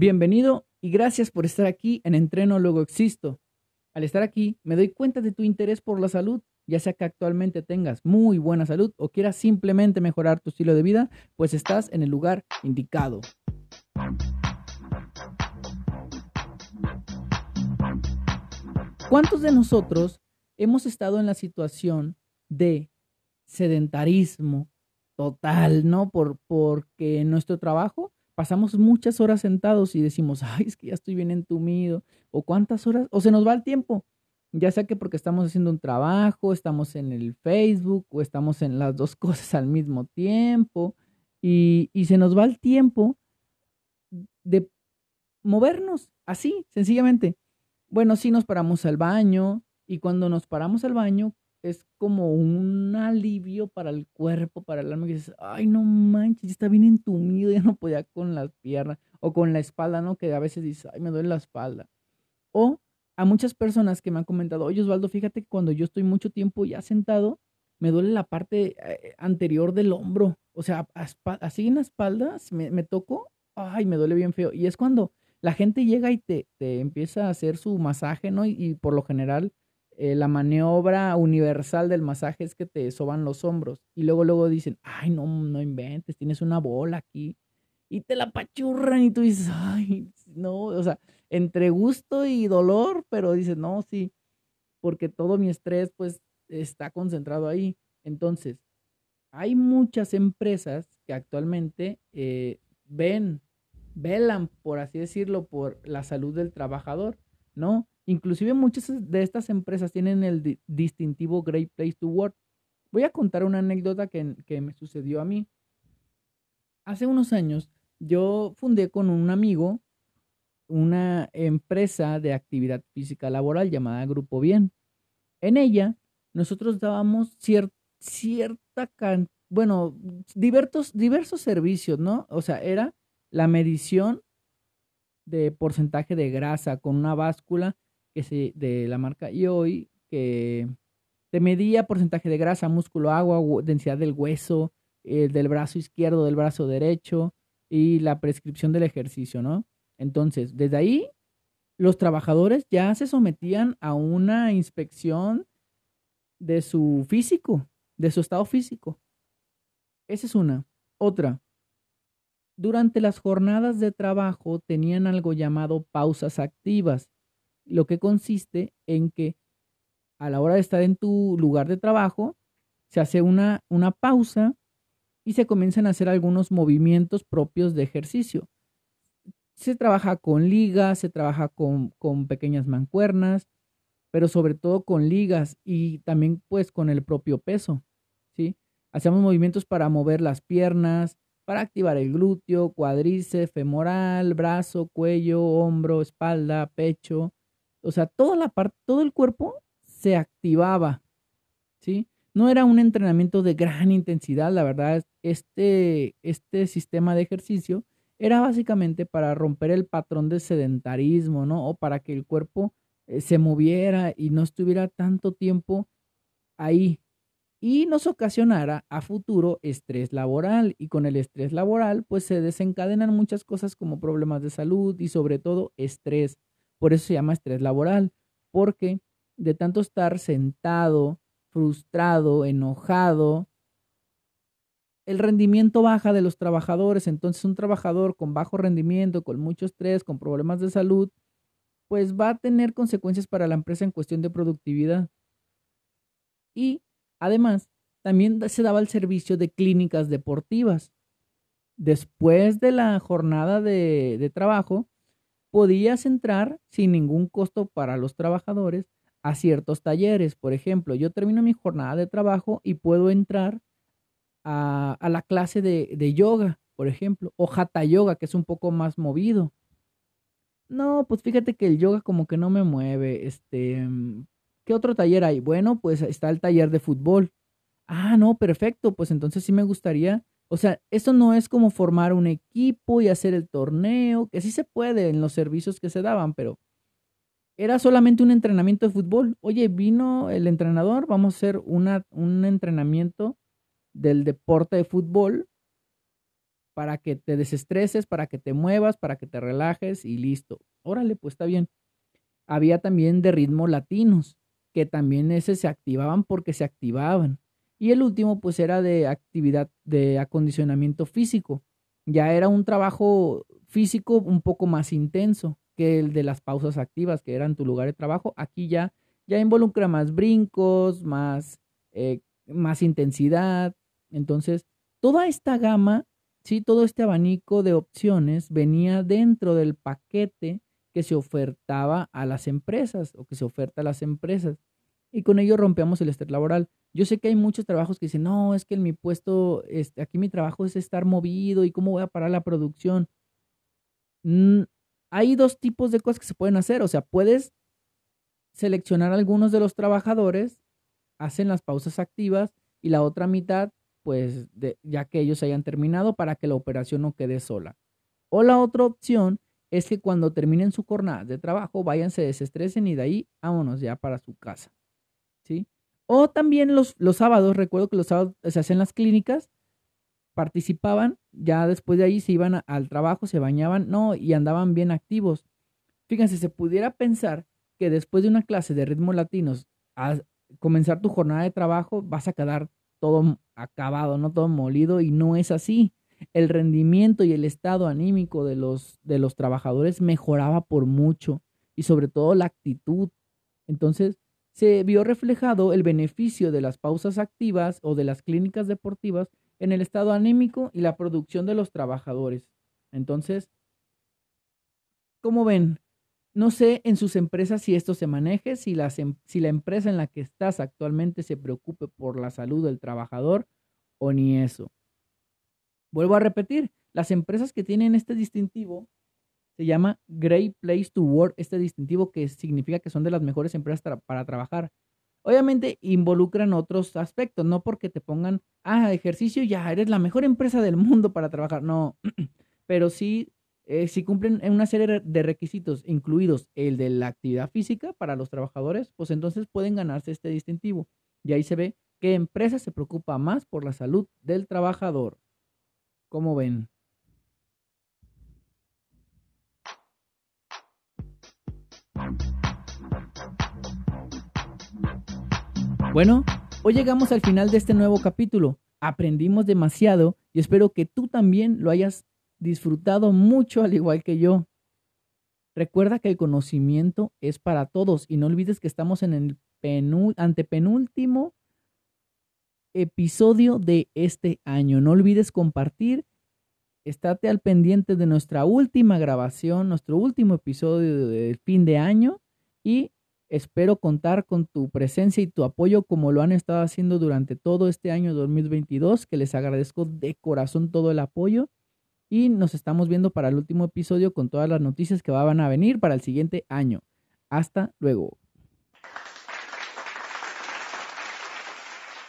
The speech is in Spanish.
Bienvenido y gracias por estar aquí en Entreno Luego Existo. Al estar aquí, me doy cuenta de tu interés por la salud, ya sea que actualmente tengas muy buena salud o quieras simplemente mejorar tu estilo de vida, pues estás en el lugar indicado. ¿Cuántos de nosotros hemos estado en la situación de sedentarismo total, ¿no? Por, porque nuestro trabajo pasamos muchas horas sentados y decimos, ay, es que ya estoy bien entumido, o cuántas horas, o se nos va el tiempo, ya sea que porque estamos haciendo un trabajo, estamos en el Facebook o estamos en las dos cosas al mismo tiempo, y, y se nos va el tiempo de movernos así, sencillamente. Bueno, sí nos paramos al baño, y cuando nos paramos al baño, es como un alivio para el cuerpo, para el alma, que dices, ay, no manches, está bien entumido, ya no podía con las piernas o con la espalda, ¿no? Que a veces dices, ay, me duele la espalda. O a muchas personas que me han comentado, oye, Osvaldo, fíjate que cuando yo estoy mucho tiempo ya sentado, me duele la parte eh, anterior del hombro, o sea, así en la espalda, me, me toco, ay, me duele bien feo. Y es cuando la gente llega y te, te empieza a hacer su masaje, ¿no? y por lo general eh, la maniobra universal del masaje es que te soban los hombros y luego luego dicen, ay, no, no inventes, tienes una bola aquí y te la pachurran y tú dices, ay, no, o sea, entre gusto y dolor, pero dices, no, sí, porque todo mi estrés pues está concentrado ahí. Entonces, hay muchas empresas que actualmente eh, ven, velan, por así decirlo, por la salud del trabajador, ¿no? Inclusive muchas de estas empresas tienen el distintivo Great Place to Work. Voy a contar una anécdota que, me sucedió a mí. Hace unos años yo fundé con un amigo una empresa de actividad física laboral llamada Grupo Bien. En ella nosotros dábamos cierta cantidad, bueno, diversos, diversos servicios, ¿no? O sea, era la medición de porcentaje de grasa con una báscula que de la marca hoy que te medía porcentaje de grasa, músculo, agua, densidad del hueso, eh, del brazo izquierdo, del brazo derecho y la prescripción del ejercicio, ¿no? Entonces, desde ahí, los trabajadores ya se sometían a una inspección de su físico, de su estado físico. Esa es una. Otra, durante las jornadas de trabajo tenían algo llamado pausas activas lo que consiste en que a la hora de estar en tu lugar de trabajo, se hace una, una pausa y se comienzan a hacer algunos movimientos propios de ejercicio. Se trabaja con ligas, se trabaja con, con pequeñas mancuernas, pero sobre todo con ligas y también pues con el propio peso, ¿sí? Hacemos movimientos para mover las piernas, para activar el glúteo, cuádriceps, femoral, brazo, cuello, hombro, espalda, pecho, o sea, toda la parte, todo el cuerpo se activaba, ¿sí? No era un entrenamiento de gran intensidad, la verdad, este, este sistema de ejercicio era básicamente para romper el patrón de sedentarismo, ¿no? O para que el cuerpo eh, se moviera y no estuviera tanto tiempo ahí y nos ocasionara a futuro estrés laboral y con el estrés laboral pues se desencadenan muchas cosas como problemas de salud y sobre todo estrés. Por eso se llama estrés laboral, porque de tanto estar sentado, frustrado, enojado, el rendimiento baja de los trabajadores. Entonces un trabajador con bajo rendimiento, con mucho estrés, con problemas de salud, pues va a tener consecuencias para la empresa en cuestión de productividad. Y además, también se daba el servicio de clínicas deportivas. Después de la jornada de, de trabajo, podías entrar sin ningún costo para los trabajadores a ciertos talleres. Por ejemplo, yo termino mi jornada de trabajo y puedo entrar a, la clase de, yoga, por ejemplo, o hatha yoga, que es un poco más movido. No, pues fíjate que el yoga como que no me mueve. Este, ¿qué otro taller hay? Bueno, pues está el taller de fútbol. Ah, no, perfecto. Pues entonces sí me gustaría o sea, esto no es como formar un equipo y hacer el torneo, que sí se puede en los servicios que se daban, pero era solamente un entrenamiento de fútbol. Oye, vino el entrenador, vamos a hacer una, un entrenamiento del deporte de fútbol para que te desestreses, para que te muevas, para que te relajes y listo. Órale, pues está bien. Había también de ritmo latinos, que también ese se activaban porque se activaban. Y el último pues era de actividad de acondicionamiento físico. Ya era un trabajo físico un poco más intenso que el de las pausas activas, que eran tu lugar de trabajo. Aquí ya, ya involucra más brincos, más, eh, más intensidad. Entonces, toda esta gama, sí, todo este abanico de opciones venía dentro del paquete que se ofertaba a las empresas o que se oferta a las empresas. Y con ello rompemos el estrés laboral. Yo sé que hay muchos trabajos que dicen, no, es que en mi puesto, este, aquí mi trabajo es estar movido y cómo voy a parar la producción. Hay dos tipos de cosas que se pueden hacer. O sea, puedes seleccionar algunos de los trabajadores, hacen las pausas activas y la otra mitad, pues ya que ellos hayan terminado para que la operación no quede sola. O la otra opción es que cuando terminen su jornada de trabajo, vayan, se desestresen y de ahí vámonos ya para su casa. O también los, los sábados, recuerdo que los sábados se hacen las clínicas, participaban, ya después de ahí se iban al trabajo, se bañaban, no, y andaban bien activos. Fíjense, se pudiera pensar que después de una clase de ritmos latinos, al comenzar tu jornada de trabajo, vas a quedar todo acabado, no todo molido, y no es así. El rendimiento y el estado anímico de los, de los trabajadores mejoraba por mucho, y sobre todo la actitud. Entonces, se vio reflejado el beneficio de las pausas activas o de las clínicas deportivas en el estado anímico y la producción de los trabajadores. Entonces, ¿cómo ven? No sé en sus empresas si esto se maneje, si, em, si la empresa en la que estás actualmente se preocupe por la salud del trabajador o ni eso. Vuelvo a repetir, las empresas que tienen este distintivo se llama Great Place to Work, este distintivo que significa que son de las mejores empresas para trabajar. Obviamente involucran otros aspectos, no porque te pongan, ah, ejercicio, ya eres la mejor empresa del mundo para trabajar, no, pero sí, eh, si cumplen una serie de requisitos, incluidos el de la actividad física para los trabajadores, pues entonces pueden ganarse este distintivo. Y ahí se ve qué empresa se preocupa más por la salud del trabajador. ¿Cómo ven? Bueno, hoy llegamos al final de este nuevo capítulo. Aprendimos demasiado y espero que tú también lo hayas disfrutado mucho al igual que yo. Recuerda que el conocimiento es para todos y no olvides que estamos en el antepenúltimo episodio de este año. No olvides compartir, estate al pendiente de nuestra última grabación, nuestro último episodio del fin de año y Espero contar con tu presencia y tu apoyo como lo han estado haciendo durante todo este año 2022, que les agradezco de corazón todo el apoyo y nos estamos viendo para el último episodio con todas las noticias que van a venir para el siguiente año. Hasta luego.